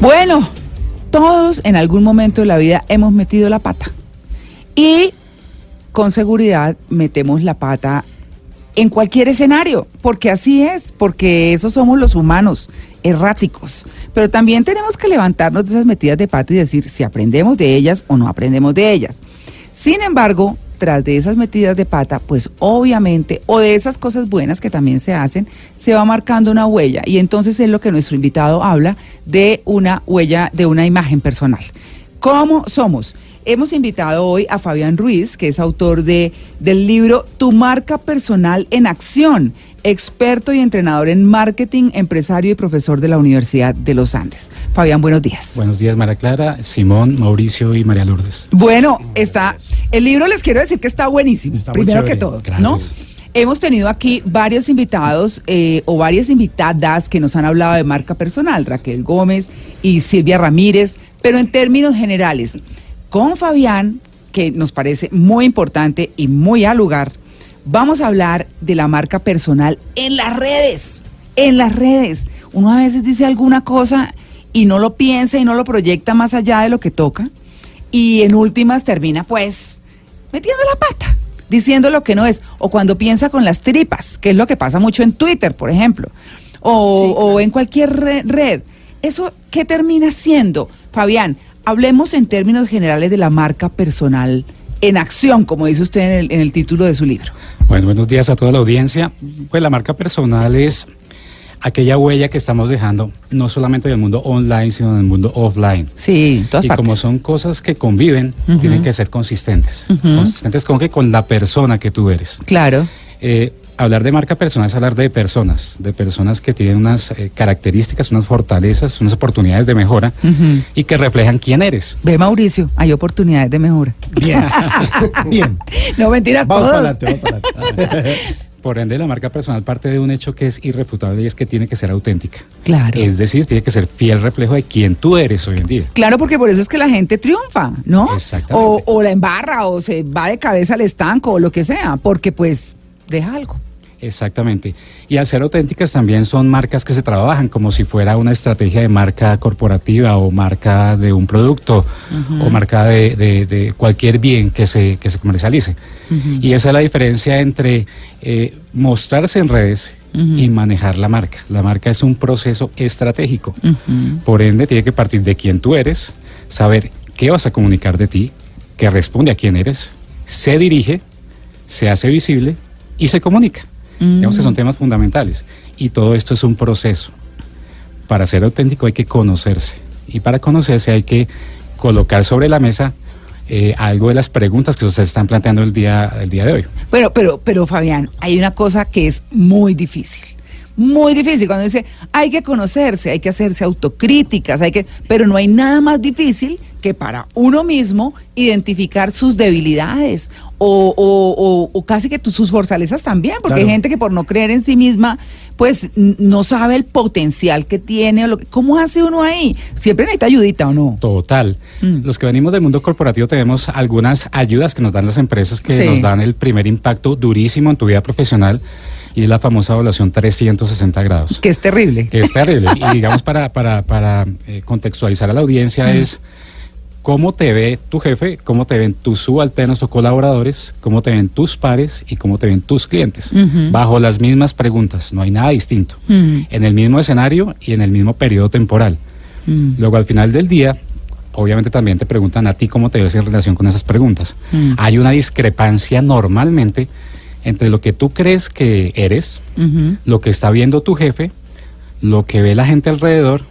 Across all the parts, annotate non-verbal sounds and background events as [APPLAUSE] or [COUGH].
Bueno, todos en algún momento de la vida hemos metido la pata. Y con seguridad metemos la pata en cualquier escenario, porque así es, porque esos somos los humanos, erráticos. Pero también tenemos que levantarnos de esas metidas de pata y decir si aprendemos de ellas o no aprendemos de ellas. Sin embargo, de esas metidas de pata, pues obviamente, o de esas cosas buenas que también se hacen, se va marcando una huella. Y entonces es lo que nuestro invitado habla de una huella, de una imagen personal. ¿Cómo somos? Hemos invitado hoy a Fabián Ruiz, que es autor de, del libro Tu marca personal en acción, experto y entrenador en marketing, empresario y profesor de la Universidad de los Andes. Fabián, buenos días. Buenos días, María Clara, Simón, Mauricio y María Lourdes. Bueno, está, el libro les quiero decir que está buenísimo, Está primero que todo, Gracias. ¿no? Hemos tenido aquí varios invitados eh, o varias invitadas que nos han hablado de marca personal, Raquel Gómez y Silvia Ramírez, pero en términos generales, con Fabián, que nos parece muy importante y muy al lugar, vamos a hablar de la marca personal en las redes, en las redes. Uno a veces dice alguna cosa y no lo piensa y no lo proyecta más allá de lo que toca y en últimas termina pues metiendo la pata, diciendo lo que no es, o cuando piensa con las tripas, que es lo que pasa mucho en Twitter, por ejemplo, o, o en cualquier re- red. ¿Eso qué termina siendo? Fabián, hablemos en términos generales de la marca personal en acción, como dice usted en el, en el título de su libro. Bueno, buenos días a toda la audiencia. Pues la marca personal es aquella huella que estamos dejando, no solamente en el mundo online, sino en el mundo offline. Sí, en todas Y partes. como son cosas que conviven, tienen que ser consistentes. Consistentes con que con la persona que tú eres. Claro. Eh, hablar de marca personal es hablar de personas, de personas que tienen unas eh, características, unas fortalezas, unas oportunidades de mejora y que reflejan quién eres. Ve, Mauricio, hay oportunidades de mejora. Bien. [LAUGHS] Bien. No mentiras, Vamos para adelante, vamos para adelante. [LAUGHS] Por ende, la marca personal parte de un hecho que es irrefutable y es que tiene que ser auténtica. Claro. Es decir, tiene que ser fiel reflejo de quién tú eres hoy en día. Claro, porque por eso es que la gente triunfa, ¿no? Exactamente. O, o la embarra, o se va de cabeza al estanco, o lo que sea, porque pues deja algo. Exactamente. Y al ser auténticas también son marcas que se trabajan como si fuera una estrategia de marca corporativa o marca de un producto o marca de, de- de cualquier bien que se, que se comercialice. Y esa es la diferencia entre eh, mostrarse en redes Ujú. y manejar la marca. La marca es un proceso estratégico. Por ende, tiene que partir de quién tú eres, saber qué vas a comunicar de ti, que responde a quién eres, se dirige, se hace visible y se comunica. Mm. Digamos que son temas fundamentales. Y todo esto es un proceso. Para ser auténtico hay que conocerse. Y para conocerse hay que colocar sobre la mesa eh, algo de las preguntas que ustedes están planteando el día, el día de hoy. Bueno, pero, pero Fabián, hay una cosa que es muy difícil. Muy difícil cuando dice hay que conocerse, hay que hacerse autocríticas, hay que, pero no hay nada más difícil que para uno mismo identificar sus debilidades o, o- o- o casi que sus fortalezas también, porque hay gente que por no creer en sí misma, pues no sabe el potencial que tiene o lo que, ¿cómo hace uno ahí? Siempre necesita ayudita o no. Total. Mm. Los que venimos del mundo corporativo tenemos algunas ayudas que nos dan las empresas que Sí. nos dan el primer impacto durísimo en tu vida profesional y es la famosa evaluación 360 grados. Que es terrible. Que es terrible. [LAUGHS] y digamos, para, para, para eh, contextualizar a la audiencia es cómo te ve tu jefe, cómo te ven tus subalternos o colaboradores, cómo te ven tus pares y cómo te ven tus clientes. Bajo las mismas preguntas, no hay nada distinto. En el mismo escenario y en el mismo periodo temporal. Luego al final del día, obviamente también te preguntan a ti cómo te ves en relación con esas preguntas. Hay una discrepancia normalmente entre lo que tú crees que eres, lo que está viendo tu jefe, lo que ve la gente alrededor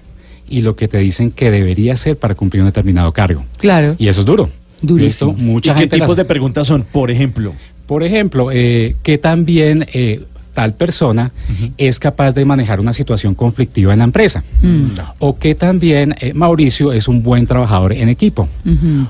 y lo que te dicen que debería ser para cumplir un determinado cargo. Claro. Y eso es duro. Durísimo. Mucha ¿Y qué gente tipos las- de preguntas son? Por ejemplo, Por ejemplo, eh, que también eh, tal persona es capaz de manejar una situación conflictiva en la empresa. Mm, O que también eh, Mauricio es un buen trabajador en equipo.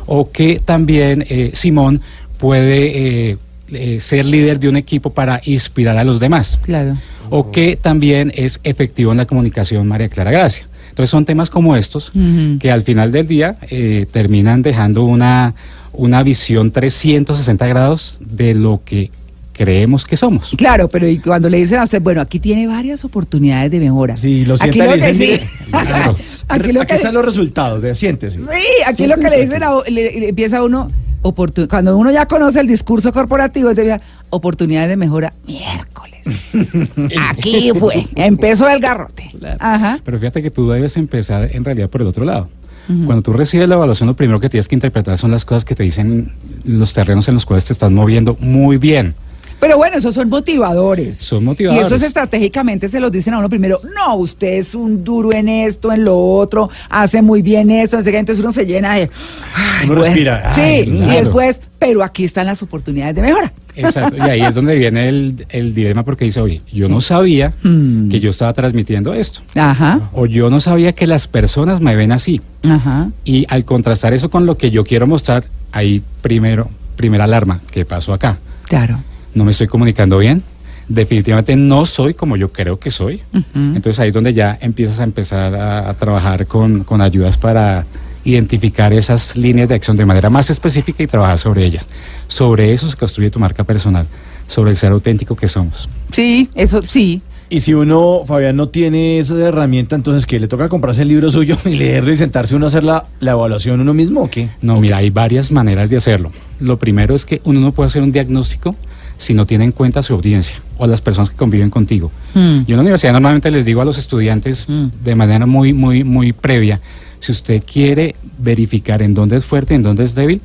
O que también eh, Simón puede eh, eh, ser líder de un equipo para inspirar a los demás. Claro. O que también es efectivo en la comunicación María Clara Gracia. Entonces son temas como estos que al final del día eh, terminan dejando una, una visión 360 grados de lo que creemos que somos. Claro, pero y cuando le dicen a usted, bueno, aquí tiene varias oportunidades de mejora. Sí, lo Aquí sientan y lo que dicen, sí- Claro. [LAUGHS] aquí lo aquí que- están los resultados, de, siéntese. Sí, aquí lo que le dicen, a, le- le empieza uno, oportun- cuando uno ya conoce el discurso corporativo, entonces oportunidades de mejora, miércoles. [LAUGHS] Aquí fue, empezó el garrote. Claro. Ajá. Pero fíjate que tú debes empezar en realidad por el otro lado. Cuando tú recibes la evaluación, lo primero que tienes que interpretar son las cosas que te dicen los terrenos en los cuales te estás moviendo muy bien. Pero bueno, esos son motivadores. Son motivadores. Y esos estratégicamente se los dicen a uno primero, no, usted es un duro en esto, en lo otro, hace muy bien esto, no sé qué, entonces uno se llena de... ay, Uno respira, Sí, ay, y después, pero aquí están las oportunidades de mejora. Exacto. Y ahí es donde viene el, el dilema porque dice, oye, yo no sabía Mm. que yo estaba transmitiendo esto. Ajá, O yo no sabía que las personas me ven así. ajá. Y al contrastar eso con lo que yo quiero mostrar, ahí primero, primera alarma, ¿qué pasó acá? Claro. No me estoy comunicando bien. Definitivamente no soy como yo creo que soy. Entonces ahí es donde ya empiezas a empezar a, a trabajar con, con ayudas para identificar esas líneas de acción de manera más específica y trabajar sobre ellas. Sobre eso se construye tu marca personal, sobre el ser auténtico que somos. Sí, eso sí. Y si uno, Fabián, no tiene esa herramienta, entonces que le toca comprarse el libro suyo [LAUGHS] y leerlo y sentarse uno a hacer la, la evaluación uno mismo o qué? No, mira, hay varias maneras de hacerlo. Lo primero es que uno no puede hacer un diagnóstico si no tiene en cuenta su audiencia o las personas que conviven contigo. Mm. Yo en la universidad normalmente les digo a los estudiantes Mm. de manera muy, muy, muy previa, si usted quiere verificar en dónde es fuerte y en dónde es débil,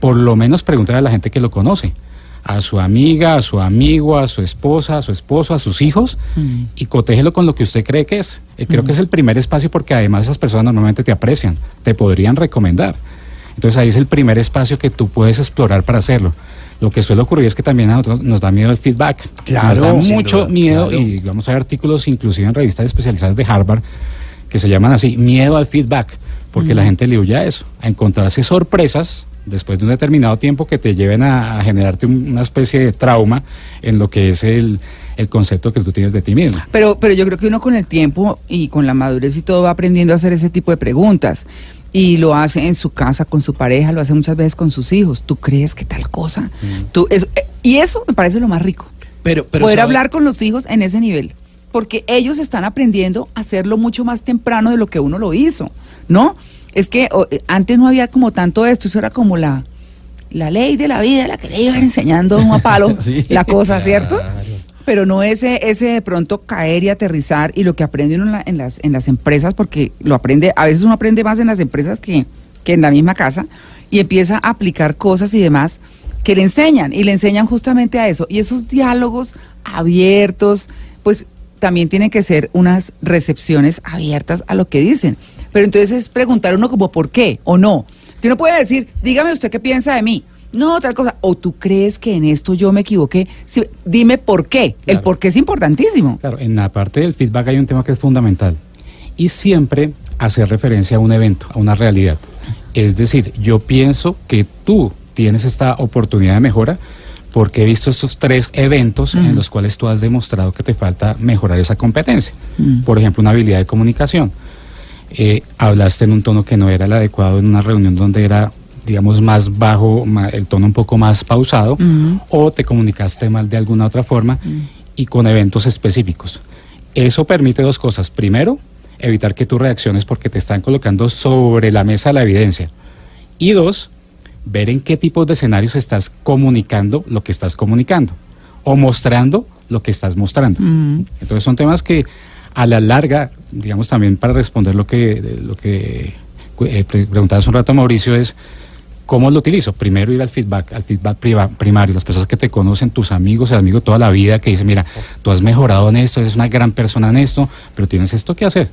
por lo menos pregúntale a la gente que lo conoce, a su amiga, a su amigo, a su esposa, a su esposo, a sus hijos, Mm. y cotéjelo con lo que usted cree que es. Eh, creo que es el primer espacio porque además esas personas normalmente te aprecian, te podrían recomendar. Entonces ahí es el primer espacio que tú puedes explorar para hacerlo. Lo que suele ocurrir es que también a nosotros nos da miedo el feedback. Claro, nos da mucho duda, miedo claro. y vamos a ver artículos inclusive en revistas especializadas de Harvard que se llaman así, miedo al feedback, porque la gente le huye a eso, a encontrarse sorpresas después de un determinado tiempo que te lleven a, a generarte un- una especie de trauma en lo que es el, el concepto que tú tienes de ti mismo. Pero, pero yo creo que uno con el tiempo y con la madurez y todo va aprendiendo a hacer ese tipo de preguntas. Y lo hace en su casa, con su pareja, lo hace muchas veces con sus hijos. ¿Tú crees que tal cosa? Tú, eso- eh, y eso me parece lo más rico. Pero, pero poder sabe- hablar con los hijos en ese nivel. Porque ellos están aprendiendo a hacerlo mucho más temprano de lo que uno lo hizo, ¿no? Es que o, eh, antes no había como tanto esto, eso era como la, la ley de la vida, la que le iban enseñando a palo [LAUGHS] Sí. la cosa, ¿cierto? Claro. Pero no ese, ese de pronto caer y aterrizar y lo que aprende uno en, la- en las, en las empresas, porque lo aprende, a veces uno aprende más en las empresas que, que en la misma casa, y empieza a aplicar cosas y demás que le enseñan, y le enseñan justamente a eso. Y esos diálogos abiertos, pues también tienen que ser unas recepciones abiertas a lo que dicen. Pero entonces es preguntar uno como por qué o no. Que uno puede decir, dígame usted qué piensa de mí. No, tal cosa. O tú crees que en esto yo me equivoqué. Sí, dime por qué. El por qué es importantísimo. Claro, en la parte del feedback hay un tema que es fundamental y siempre hacer referencia a un evento, a una realidad. Es decir, yo pienso que tú tienes esta oportunidad de mejora porque he visto estos tres eventos en los cuales tú has demostrado que te falta mejorar esa competencia. Por ejemplo, una habilidad de comunicación. Eh, hablaste en un tono que no era el adecuado en una reunión donde era, digamos, más bajo, el tono un poco más pausado, o te comunicaste mal de alguna otra forma y con eventos específicos. Eso permite dos cosas. Primero, evitar que tú reacciones porque te están colocando sobre la mesa la evidencia. Y dos, ver en qué tipos de escenarios estás comunicando lo que estás comunicando o mostrando lo que estás mostrando. Mm. Entonces son temas que a la larga, digamos también para responder lo que, lo que eh, pre- preguntabas un rato Mauricio es cómo lo utilizo. Primero ir al feedback, al feedback primario, las personas que te conocen, tus amigos, el amigo toda la vida que dicen, mira, tú has mejorado en esto, eres una gran persona en esto, pero tienes esto que hacer.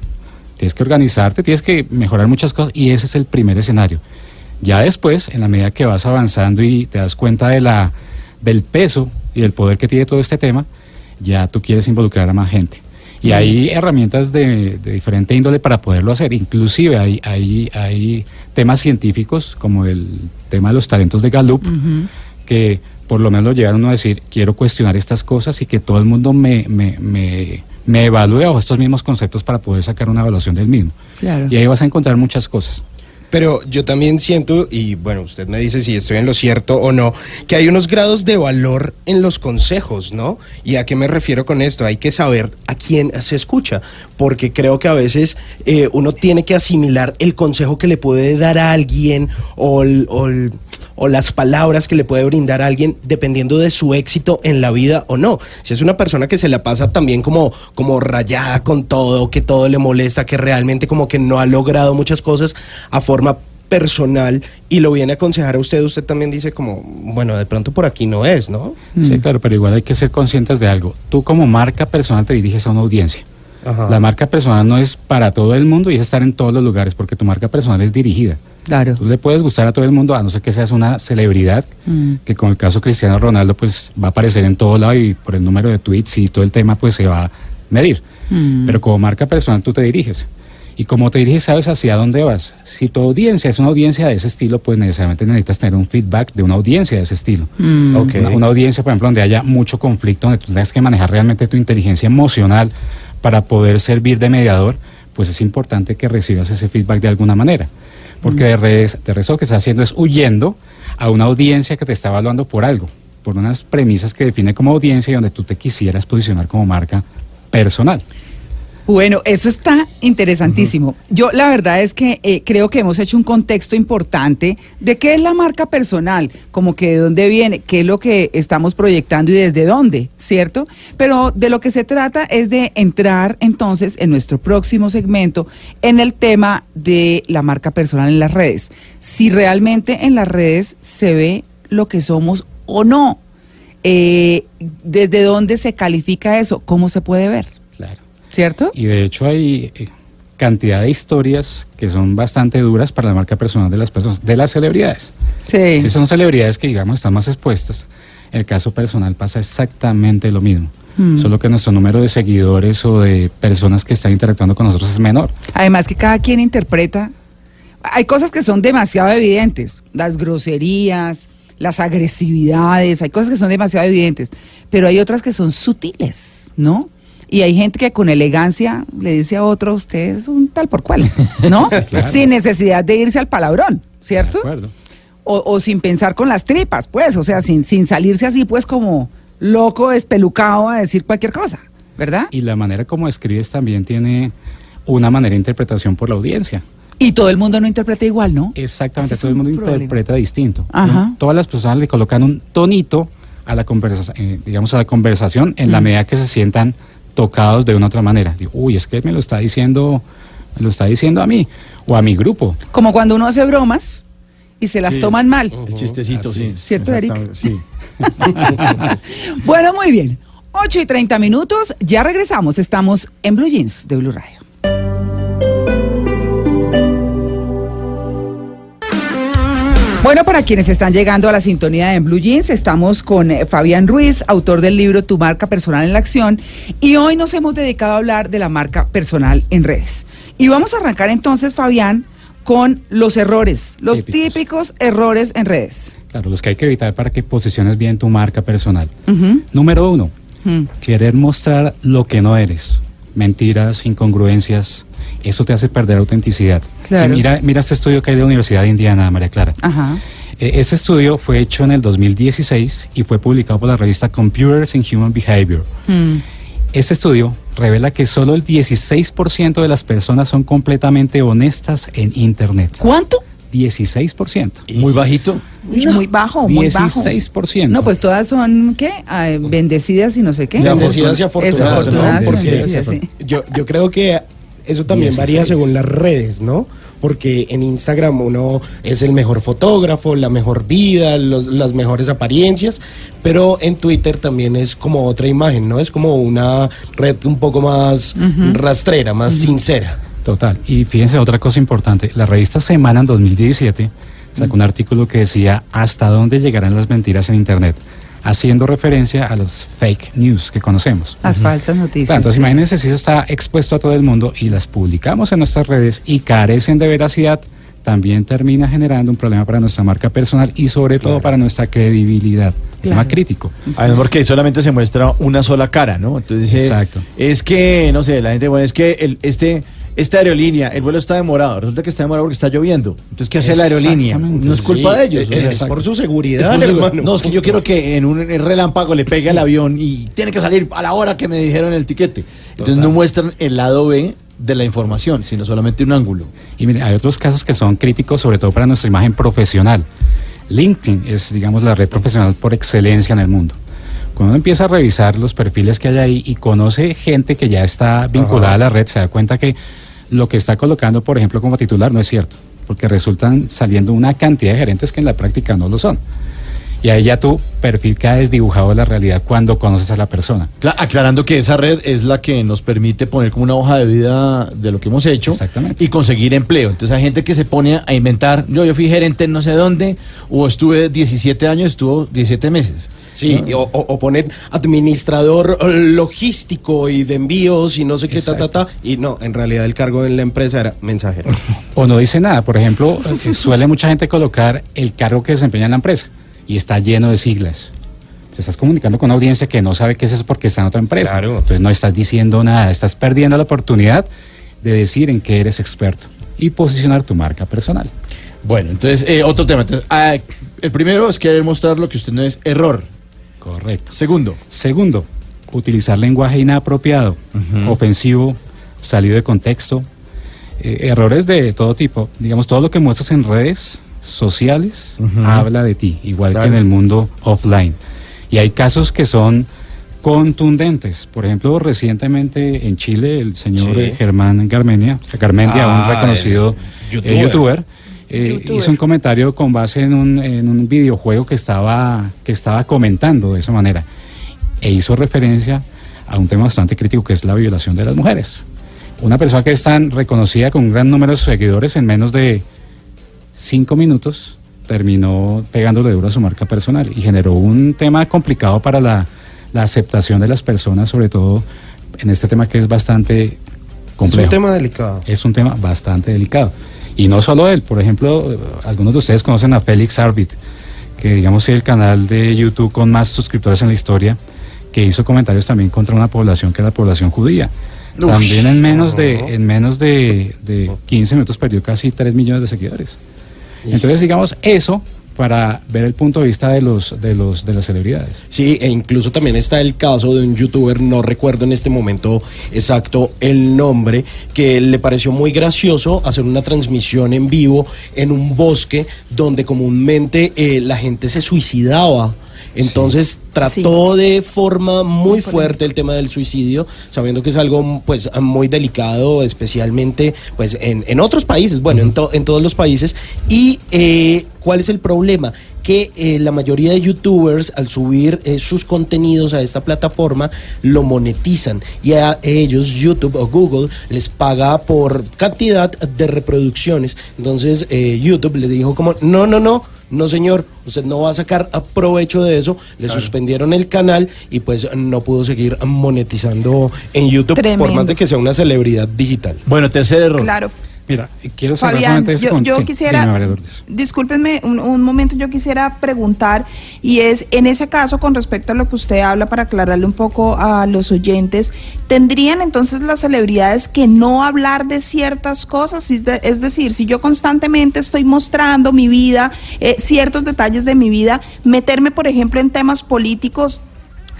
Tienes que organizarte, tienes que mejorar muchas cosas y ese es el primer escenario. Ya después, en la medida que vas avanzando y te das cuenta de la, del peso y del poder que tiene todo este tema, ya tú quieres involucrar a más gente. Y hay herramientas de, de diferente índole para poderlo hacer. Inclusive hay, hay, hay temas científicos, como el tema de los talentos de Gallup, que por lo menos lo llevan a decir, quiero cuestionar estas cosas y que todo el mundo me, me, me, me evalúe bajo estos mismos conceptos para poder sacar una evaluación del mismo. Claro. Y ahí vas a encontrar muchas cosas. Pero yo también siento, y bueno, usted me dice si estoy en lo cierto o no, que hay unos grados de valor en los consejos, ¿no? ¿Y a qué me refiero con esto? Hay que saber a quién se escucha, porque creo que a veces eh, uno tiene que asimilar el consejo que le puede dar a alguien o, o o las palabras que le puede brindar a alguien dependiendo de su éxito en la vida o no. Si es una persona que se la pasa también como, como rayada con todo, que todo le molesta, que realmente como que no ha logrado muchas cosas a forma personal y lo viene a aconsejar a usted, usted también dice como, bueno, de pronto por aquí no es, ¿no? Sí, claro, pero igual hay que ser conscientes de algo. Tú como marca personal te diriges a una audiencia. Ajá. La marca personal no es para todo el mundo y es estar en todos los lugares porque tu marca personal es dirigida. Claro. Tú le puedes gustar a todo el mundo, a no ser que seas una celebridad, Mm. que con el caso Cristiano Ronaldo pues va a aparecer en todo lado y por el número de tweets y todo el tema pues se va a medir. Mm. Pero como marca personal tú te diriges. Y como te diriges sabes hacia dónde vas. Si tu audiencia es una audiencia de ese estilo, pues necesariamente necesitas tener un feedback de una audiencia de ese estilo. Mm. Una, una audiencia, por ejemplo, donde haya mucho conflicto, donde tú tengas que manejar realmente tu inteligencia emocional para poder servir de mediador, pues es importante que recibas ese feedback de alguna manera. Porque de redes, de redes lo que estás haciendo es huyendo a una audiencia que te está evaluando por algo, por unas premisas que define como audiencia y donde tú te quisieras posicionar como marca personal. Bueno, eso está interesantísimo. Yo la verdad es que eh, creo que hemos hecho un contexto importante de qué es la marca personal, como que de dónde viene, qué es lo que estamos proyectando y desde dónde, ¿cierto? Pero de lo que se trata es de entrar entonces en nuestro próximo segmento en el tema de la marca personal en las redes. Si realmente en las redes se ve lo que somos o no. Eh, ¿Desde dónde se califica eso? ¿Cómo se puede ver? ¿Cierto? Y de hecho hay eh, cantidad de historias que son bastante duras para la marca personal de las personas, de las celebridades. Sí. Si son celebridades que, digamos, están más expuestas, el caso personal pasa exactamente lo mismo. Mm. Solo que nuestro número de seguidores o de personas que están interactuando con nosotros es menor. Además que cada quien interpreta. Hay cosas que son demasiado evidentes, las groserías, las agresividades, hay cosas que son demasiado evidentes, pero hay otras que son sutiles, ¿no? Y hay gente que con elegancia le dice a otro, usted es un tal por cual, ¿no? [LAUGHS] claro. Sin necesidad de irse al palabrón, ¿cierto? De acuerdo. O, o sin pensar con las tripas, pues, o sea, sin, sin salirse así, pues, como loco, espelucado a decir cualquier cosa, ¿verdad? Y la manera como escribes también tiene una manera de interpretación por la audiencia. Y todo el mundo no interpreta igual, ¿no? Exactamente, todo el un mundo problema. interpreta distinto. Ajá. ¿no? Todas las personas le colocan un tonito a la conversación, digamos a la conversación en la medida que se sientan tocados de una otra manera. Digo, uy, es que me lo está diciendo, me lo está diciendo a mí o a mi grupo. Como cuando uno hace bromas y se las Sí. toman mal. El chistecito, Así sí. es. ¿Cierto, Eric? Sí. [LAUGHS] Bueno, muy bien. 8 y 30 minutos, ya regresamos. Estamos en Blue Jeans de Blue Radio. Bueno, para quienes están llegando a la sintonía de Blue Jeans, estamos con eh, Fabián Ruiz, autor del libro Tu marca personal en la acción, y hoy nos hemos dedicado a hablar de la marca personal en redes. Y vamos a arrancar entonces, Fabián, con los errores, los Típicos. típicos errores en redes. Claro, los que hay que evitar para que posiciones bien tu marca personal. Número uno, Mm. querer mostrar lo que no eres. Mentiras, incongruencias, eso te hace perder autenticidad. Claro. Y mira, mira este estudio que hay de la Universidad de Indiana, María Clara. Ajá. Eh, Este estudio fue hecho en el 2016 y fue publicado por la revista Computers in Human Behavior. Mm. Este estudio revela que solo el 16% de las personas son completamente honestas en Internet. ¿Cuánto? 16%. Muy bajito. Uy, Muy bajo, muy bajo. 16%. No, pues todas son, ¿qué? Ah, bendecidas y no sé qué. Bendecidas y Eso, afortunadas, ¿no? afortunadas y Porque bendecidas, sí. yo, yo creo que eso también varía 16. según las redes, ¿no? Porque en Instagram uno es el mejor fotógrafo, la mejor vida, los- las mejores apariencias, pero en Twitter también es como otra imagen, ¿no? Es como una red un poco más rastrera, más sincera. Total. Y fíjense otra cosa importante. La revista Semana en 2017 sacó un artículo que decía hasta dónde llegarán las mentiras en Internet, haciendo referencia a los fake news que conocemos. Las falsas noticias. Entonces sí. imagínense si eso está expuesto a todo el mundo y las publicamos en nuestras redes y carecen de veracidad, también termina generando un problema para nuestra marca personal y sobre todo para nuestra credibilidad. Tema Claro. crítico. Además, porque solamente se muestra una sola cara, ¿no? Entonces Exacto. es que, no sé, la gente, bueno, es que el, este esta aerolínea, el vuelo está demorado, resulta que está demorado porque está lloviendo. Entonces, ¿qué hace la aerolínea? No es culpa Sí, de ellos. es- o sea, es por su seguridad, es por su- hermano. No, es que yo quiero que en un relámpago le pegue al avión y tiene que salir a la hora que me dijeron el tiquete. Entonces, Total. no muestran el lado B de la información, sino solamente un ángulo. Y mire, hay otros casos que son críticos, sobre todo para nuestra imagen profesional. LinkedIn es, digamos, la red profesional por excelencia en el mundo. Cuando uno empieza a revisar los perfiles que hay ahí y conoce gente que ya está vinculada Ajá. a la red, se da cuenta que lo que está colocando, por ejemplo, como titular no es cierto, porque resultan saliendo una cantidad de gerentes que en la práctica no lo son. Y ahí ya tu perfil queda desdibujado de la realidad cuando conoces a la persona. Cla- aclarando que esa red es la que nos permite poner como una hoja de vida de lo que hemos hecho Exactamente. y conseguir empleo. Entonces hay gente que se pone a inventar, yo, yo fui gerente en no sé dónde, o estuve 17 años, estuvo 17 meses. Sí, ¿no? o, poner administrador eh, logístico y de envíos y no sé qué, ta, ta, ta. Y no, en realidad el cargo en la empresa era mensajero. O no dice nada. Por ejemplo, eh, suele mucha gente colocar el cargo que desempeña en la empresa y está lleno de siglas. Te estás comunicando con una audiencia que no sabe qué es eso porque está en otra empresa. Claro. Entonces no estás diciendo nada, estás perdiendo la oportunidad de decir en qué eres experto y posicionar tu marca personal. Bueno, entonces, eh, otro tema. Entonces, ah, el primero es querer mostrar lo que usted no es error. Correcto. Segundo, Segundo, utilizar lenguaje inapropiado, ofensivo, salido de contexto, eh, errores de todo tipo. Digamos, todo lo que muestras en redes sociales habla de ti, igual Claro. que en el mundo offline. Y hay casos que son contundentes. Por ejemplo, recientemente en Chile, el señor Sí. eh, Germán Garmendia, Garmendia, Ah, un reconocido el eh, youtuber. Eh, hizo un comentario con base en un, en un videojuego que estaba, que estaba comentando de esa manera e hizo referencia a un tema bastante crítico que es la violación de las mujeres. Una persona que es tan reconocida con un gran número de seguidores en menos de cinco minutos terminó pegándole duro a su marca personal y generó un tema complicado para la, la aceptación de las personas, sobre todo en este tema que es bastante Es complejo un tema delicado. es un tema bastante delicado. Y no solo él, por ejemplo, algunos de ustedes conocen a Félix Arbit, que digamos es el canal de YouTube con más suscriptores en la historia, que hizo comentarios también contra una población que era la población judía. Uf. también en menos de en menos de, de 15 minutos perdió casi 3 millones de seguidores. Entonces, digamos, eso para ver el punto de vista de los de los de las celebridades. Sí, e incluso también está el caso de un youtuber, no recuerdo en este momento exacto el nombre, que le pareció muy gracioso hacer una transmisión en vivo en un bosque donde comúnmente eh, la gente se suicidaba. Entonces trató de forma muy fuerte el tema del suicidio, sabiendo que es algo pues muy delicado, especialmente pues en, en otros países, bueno, en, to- en todos los países. Y eh, ¿cuál es el problema? que eh, la mayoría de youtubers al subir eh, sus contenidos a esta plataforma lo monetizan y a ellos YouTube o Google les paga por cantidad de reproducciones. Entonces eh, YouTube les dijo como, no, no, no, no señor, usted no va a sacar a provecho de eso, le suspendieron el canal y pues no pudo seguir monetizando en YouTube por más de que sea una celebridad digital. bueno, tercer error. Claro. Mira, quiero cerrar Fabián, yo, con- yo sí, quisiera, dime, discúlpenme un, un momento, yo quisiera preguntar, y es, en ese caso, con respecto a lo que usted habla, para aclararle un poco a los oyentes, ¿tendrían entonces las celebridades que no hablar de ciertas cosas? Es decir, si yo constantemente estoy mostrando mi vida, eh, ciertos detalles de mi vida, meterme, por ejemplo, en temas políticos,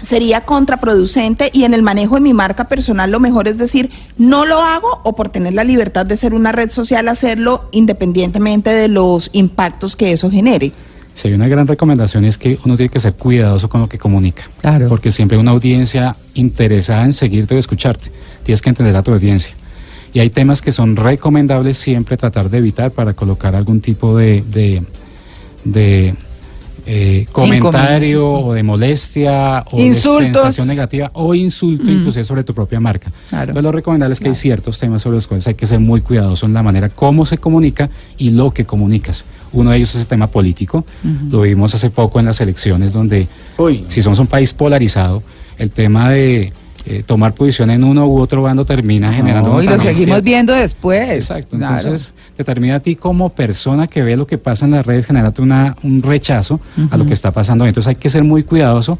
sería contraproducente y en el manejo de mi marca personal lo mejor es decir, no lo hago o por tener la libertad de ser una red social hacerlo independientemente de los impactos que eso genere. Si hay una gran recomendación es que uno tiene que ser cuidadoso con lo que comunica. Claro. Porque siempre hay una audiencia interesada en seguirte o escucharte. Tienes que entender a tu audiencia. Y hay temas que son recomendables siempre tratar de evitar para colocar algún tipo de, de, de, eh, comentario o de molestia o Insultos. de sensación negativa o insulto Mm. inclusive sobre tu propia marca. Claro. Entonces lo recomendable es que hay ciertos temas sobre los cuales hay que ser muy cuidadoso en la manera cómo se comunica y lo que comunicas. Uno de ellos es el tema político. Lo vimos hace poco en las elecciones donde Uy. si somos un país polarizado, el tema de eh, tomar posición en uno u otro bando termina generando... No, y lo seguimos viendo después. Exacto, Claro. entonces determina a ti como persona que ve lo que pasa en las redes, generarte una, un rechazo a lo que está pasando. Entonces hay que ser muy cuidadoso.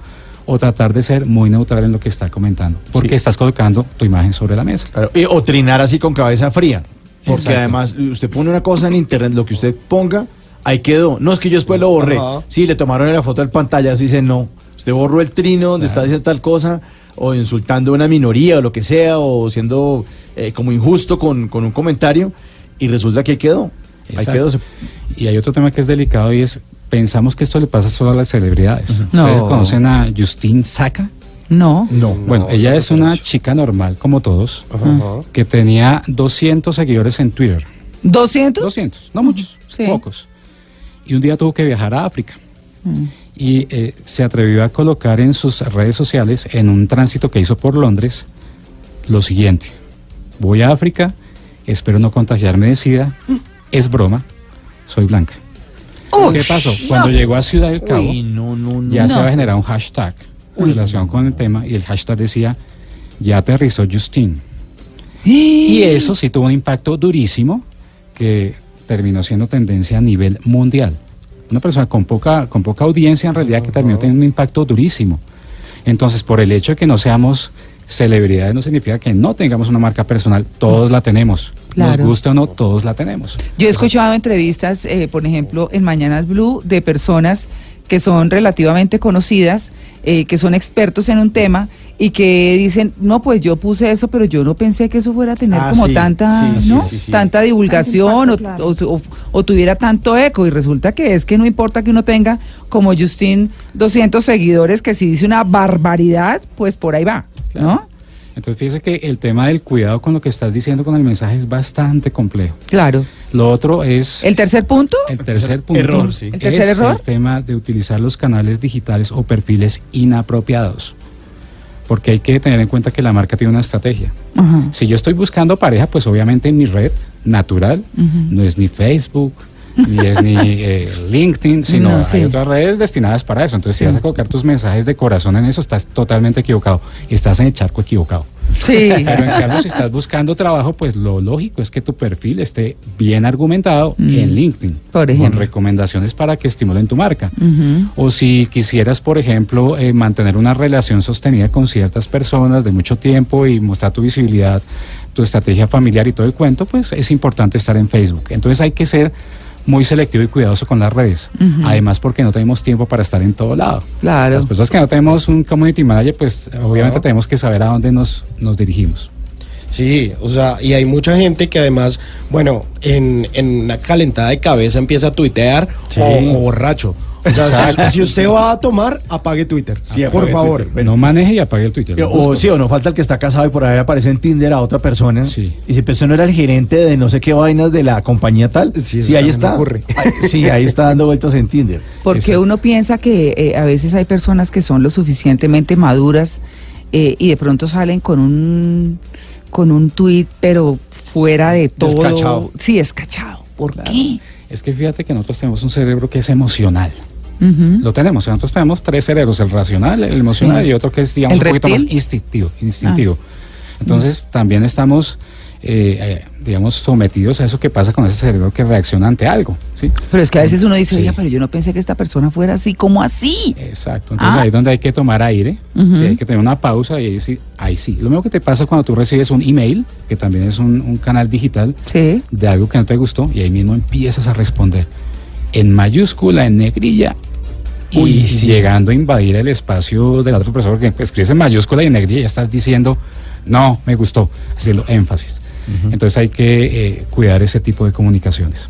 o tratar de ser muy neutral en lo que está comentando, porque Sí. estás colocando tu imagen sobre la mesa. Claro, y- o trinar así con cabeza fría. Porque Exacto. además usted pone una cosa en internet, lo que usted ponga, ahí quedó. No es que yo después lo borré. Sí, le tomaron la foto del pantalla, así dice no. Usted borró el trino donde está diciendo tal cosa, o insultando a una minoría o lo que sea, o siendo eh, como injusto con, con un comentario, y resulta que ahí quedó. Ahí quedó. Y hay otro tema que es delicado y es, pensamos que esto le pasa solo a las celebridades. No. ¿Ustedes conocen a Justine Saka? No. No. bueno, No, ella no es una chica normal, como todos, que tenía 200 seguidores en Twitter. ¿200? 200, no muchos, Sí. pocos. Y un día tuvo que viajar a África. Mm. Y eh, se atrevió a colocar en sus redes sociales, en un tránsito que hizo por Londres, lo siguiente. Voy a África, espero no contagiarme de SIDA, es broma, soy blanca. ¿Qué pasó? Cuando llegó a Ciudad del Cabo, Uy, no, no, no. ya se había generado un hashtag en relación con el tema y el hashtag decía, ya aterrizó Justin. Y [GASPS] eso sí tuvo un impacto durísimo que terminó siendo tendencia a nivel mundial. Una persona con poca, con poca audiencia en realidad que terminó teniendo un impacto durísimo. Entonces, por el hecho de que no seamos celebridades no significa que no tengamos una marca personal, todos la tenemos. Claro. Nos gusta o no, todos la tenemos. Yo he escuchado entrevistas, eh, por ejemplo, en Mañanas Blue, de personas que son relativamente conocidas, eh, que son expertos en un tema y que dicen, no, pues yo puse eso, pero yo no pensé que eso fuera a tener Ah, como sí, tanta, sí, sí, ¿no? sí, sí. tanta divulgación Tanto impacto, o, claro. o- o- o tuviera tanto eco y resulta que es que no importa que uno tenga como Justin 200 seguidores, que si dice una barbaridad, pues por ahí va, ¿no? Entonces, fíjese que el tema del cuidado con lo que estás diciendo con el mensaje es bastante complejo. Claro. Lo otro es... El tercer punto, El tercer punto Error, sí. ¿El tercer es error? el tema de utilizar los canales digitales o perfiles inapropiados. Porque hay que tener en cuenta que la marca tiene una estrategia. Si yo estoy buscando pareja, pues obviamente en mi red natural no es ni Facebook, ni es ni [LAUGHS] eh, LinkedIn, sino No, sí. hay otras redes destinadas para eso. Entonces, si vas a colocar tus mensajes de corazón en eso, estás totalmente equivocado. Estás en el charco equivocado. Sí. Pero en cambio, si estás buscando trabajo, pues lo lógico es que tu perfil esté bien argumentado en LinkedIn. Por ejemplo. Con recomendaciones para que estimulen tu marca. O si quisieras, por ejemplo, eh, mantener una relación sostenida con ciertas personas de mucho tiempo y mostrar tu visibilidad, tu estrategia familiar y todo el cuento, pues es importante estar en Facebook. Entonces hay que ser muy selectivo y cuidadoso con las redes. Además, porque no tenemos tiempo para estar en todo lado. Claro. Las personas que no tenemos un community manager, pues obviamente tenemos que saber a dónde nos, nos dirigimos. Sí, o sea, y hay mucha gente que además, bueno, en, en una calentada de cabeza empieza a tuitear Sí. o, o borracho. O sea, si, si usted va a tomar, apague Twitter. Sí, por favor. Twitter. Bueno. no maneje y apague el Twitter. dos O sí, o no falta el que está casado y por ahí aparece en Tinder a otra persona. Sí. Y pues usted no era el gerente de no sé qué vainas de la compañía tal. Sí, eso ahí está. ocurre. Ay, Sí, ahí está dando vueltas en Tinder. Porque Exacto. uno piensa que eh, a veces hay personas que son lo suficientemente maduras eh, y de pronto salen con un con un tuit, pero fuera de todo. Descachado. Sí, escachado. ¿Por Claro. qué? Es que fíjate que nosotros tenemos un cerebro que es emocional. Ujú. Lo tenemos. Nosotros tenemos tres cerebros, el racional, el emocional Sí. y otro que es, digamos, ¿El un poquito más reptil? instintivo. instintivo. Entonces, también estamos, eh, eh, digamos, sometidos a eso que pasa con ese cerebro que reacciona ante algo. ¿sí? Pero es que a veces uno dice, Sí. oiga, pero yo no pensé que esta persona fuera así, ¿cómo así? Exacto. Entonces, Ah. ahí es donde hay que tomar aire, Ujú. sí, hay que tener una pausa y ahí sí, ahí sí. Lo mismo que te pasa cuando tú recibes un email, que también es un, un canal digital, Sí. de algo que no te gustó y ahí mismo empiezas a responder en mayúscula, en negrilla y Uy, sí. llegando a invadir el espacio de la otra persona porque escribes en mayúscula y en negrilla y ya estás diciendo no, me gustó, haciendo énfasis. Entonces hay que eh, cuidar ese tipo de comunicaciones.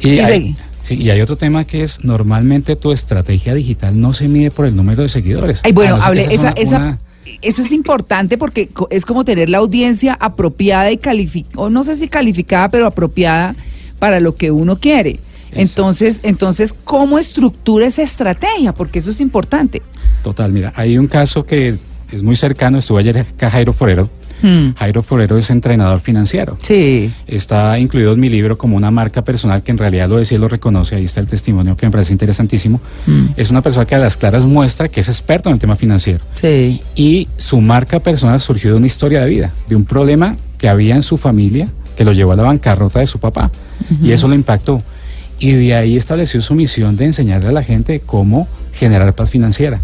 Y, Y hay, sí, y hay otro tema que es normalmente tu estrategia digital no se mide por el número de seguidores. Ay, bueno, no que hable, esa, una- esa, una- eso es importante porque es como tener la audiencia apropiada y calificada, o no sé si calificada, pero apropiada para lo que uno quiere. Entonces, entonces, ¿cómo estructura esa estrategia? Porque eso es importante. Total, mira, hay un caso que es muy cercano, estuvo ayer acá Jairo Forero. Hmm. Jairo Forero es entrenador financiero. Sí. Está incluido en mi libro como una marca personal que en realidad lo decía y lo reconoce. Ahí está el testimonio que me parece interesantísimo. Mm. Es una persona que a las claras muestra que es experto en el tema financiero. Sí. Y su marca personal surgió de una historia de vida, de un problema que había en su familia que lo llevó a la bancarrota de su papá. Y eso lo impactó. Y de ahí estableció su misión de enseñarle a la gente cómo generar paz financiera.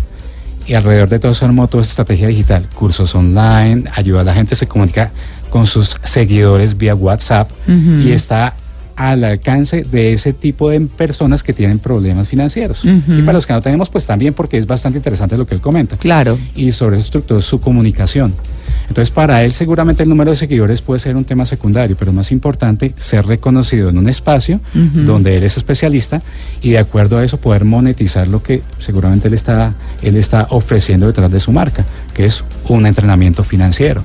y alrededor de todo eso armó toda esta estrategia digital, cursos online, ayuda a la gente, se comunica con sus seguidores vía WhatsApp y está al alcance de ese tipo de personas que tienen problemas financieros. Ujú. Y para los que no tenemos, pues también porque es bastante interesante lo que él comenta. Claro. Y sobre eso estructuró su comunicación. Entonces, para él seguramente el número de seguidores puede ser un tema secundario, pero más importante, ser reconocido en un espacio Ujú. donde él es especialista y de acuerdo a eso poder monetizar lo que seguramente él está, él está ofreciendo detrás de su marca, que es un entrenamiento financiero.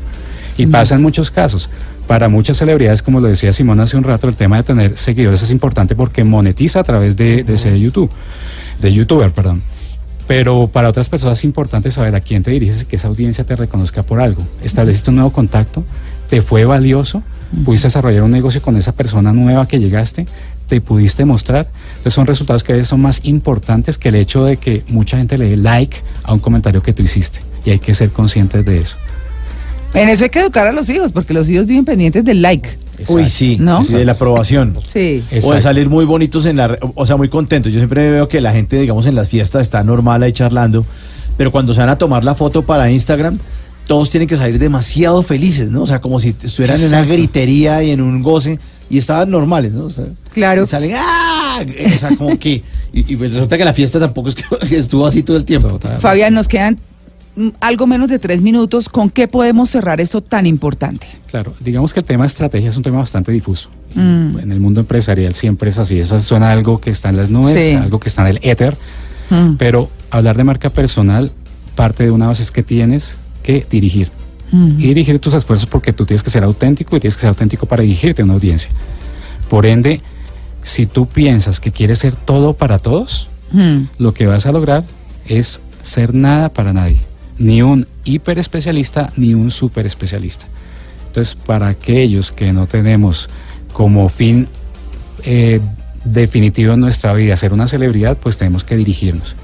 Y pasa en muchos casos. Para muchas celebridades, como lo decía Simón hace un rato, el tema de tener seguidores es importante porque monetiza a través de, de ser YouTube, de youtuber, perdón. Pero para otras personas es importante saber a quién te diriges y que esa audiencia te reconozca por algo. Estableciste un nuevo contacto, te fue valioso, pudiste desarrollar un negocio con esa persona nueva que llegaste, te pudiste mostrar. Entonces son resultados que a veces son más importantes que el hecho de que mucha gente le dé like a un comentario que tú hiciste. Y hay que ser conscientes de eso. En eso hay que educar a los hijos, porque los hijos viven pendientes del like. Uy, sí, ¿No? sí, de la aprobación. Sí. O de salir muy bonitos en la... re- O sea, muy contentos. Yo siempre veo que la gente, digamos, en las fiestas está normal ahí charlando, pero cuando se van a tomar la foto para Instagram, todos tienen que salir demasiado felices, ¿no? O sea, como si estuvieran en una gritería y en un goce y estaban normales, ¿no? O sea, Claro. y salen, ¡ah! O sea, como que... Y, y pues resulta que la fiesta tampoco es que [LAUGHS] estuvo así todo el tiempo. Fabián, nos quedan algo menos de tres minutos. ¿Con qué podemos cerrar esto tan importante? Claro, digamos que el tema de estrategia es un tema bastante difuso. Mm. En el mundo empresarial siempre es así. Eso suena a algo que está en las nubes, Sí. algo que está en el éter. Mm. Pero hablar de marca personal parte de una base es que tienes que dirigir. Mm. Y dirigir tus esfuerzos porque tú tienes que ser auténtico y tienes que ser auténtico para dirigirte a una audiencia. Por ende, si tú piensas que quieres ser todo para todos, Mm. lo que vas a lograr es ser nada para nadie. Ni un hiper especialista ni un super especialista. Entonces, para aquellos que no tenemos como fin eh, definitivo en nuestra vida ser una celebridad, pues tenemos que dirigirnos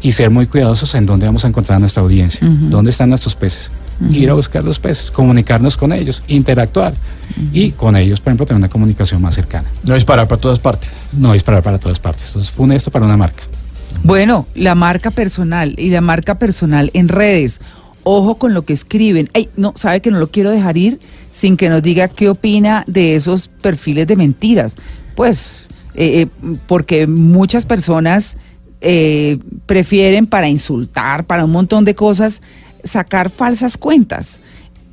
y ser muy cuidadosos en dónde vamos a encontrar a nuestra audiencia, dónde están nuestros peces, ir a buscar los peces, comunicarnos con ellos, interactuar y con ellos, por ejemplo, tener una comunicación más cercana. No disparar para todas partes. No disparar para todas partes. Entonces, fue esto para una marca. Bueno, la marca personal y la marca personal en redes. Ojo con lo que escriben. Ay, no, sabe que no lo quiero dejar ir sin que nos diga qué opina de esos perfiles de mentiras. Pues, eh, eh, porque muchas personas eh, prefieren para insultar, para un montón de cosas, sacar falsas cuentas.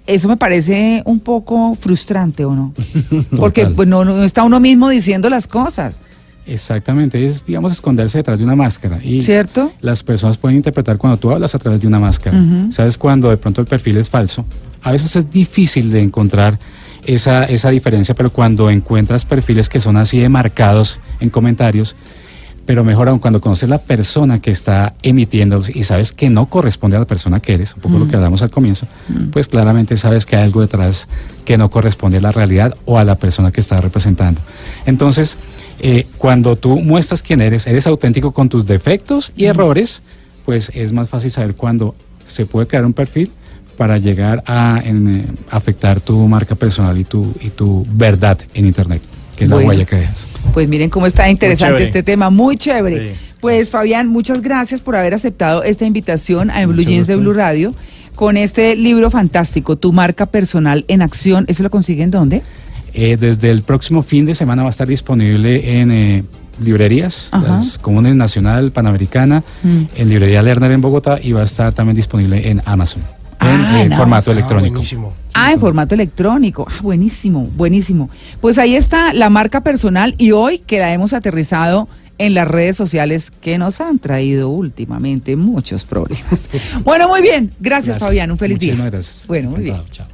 Eso me parece un poco frustrante, ¿o no? [LAUGHS] Porque pues, no, no está uno mismo diciendo las cosas, Exactamente, es, digamos, esconderse detrás de una máscara. Y ¿cierto? las personas pueden interpretar cuando tú hablas a través de una máscara. ¿Sabes? Cuando de pronto el perfil es falso. A veces es difícil de encontrar esa, esa diferencia, pero cuando encuentras perfiles que son así de marcados en comentarios, pero mejor aún cuando conoces la persona que está emitiéndolos y sabes que no corresponde a la persona que eres, un poco lo que hablamos al comienzo, pues claramente sabes que hay algo detrás que no corresponde a la realidad o a la persona que está representando. Entonces, eh, cuando tú muestras quién eres, eres auténtico con tus defectos y errores, pues es más fácil saber cuándo se puede crear un perfil para llegar a en, eh, afectar tu marca personal y tu, y tu verdad en Internet, que es Bueno. la huella que dejas. Pues miren cómo está interesante este tema, muy chévere. Sí. Pues Fabián, muchas gracias por haber aceptado esta invitación a Blue Jeans de. Blue Radio con este libro fantástico, Tu marca personal en acción. ¿Eso lo consiguen dónde? Eh, desde el próximo fin de semana va a estar disponible en eh, librerías, Ajá. las comunes Nacional, Panamericana, Mm. en librería Lerner en Bogotá y va a estar también disponible en Amazon, Ah, en eh, en formato Ah, electrónico. buenísimo. Ah, en formato electrónico. Ah, buenísimo, buenísimo. Pues ahí está la marca personal y hoy que la hemos aterrizado en las redes sociales que nos han traído últimamente muchos problemas. [LAUGHS] bueno, muy bien. Gracias, Gracias. Fabián. Un feliz día. Muchísimas gracias. Bueno, muy bien. Chao.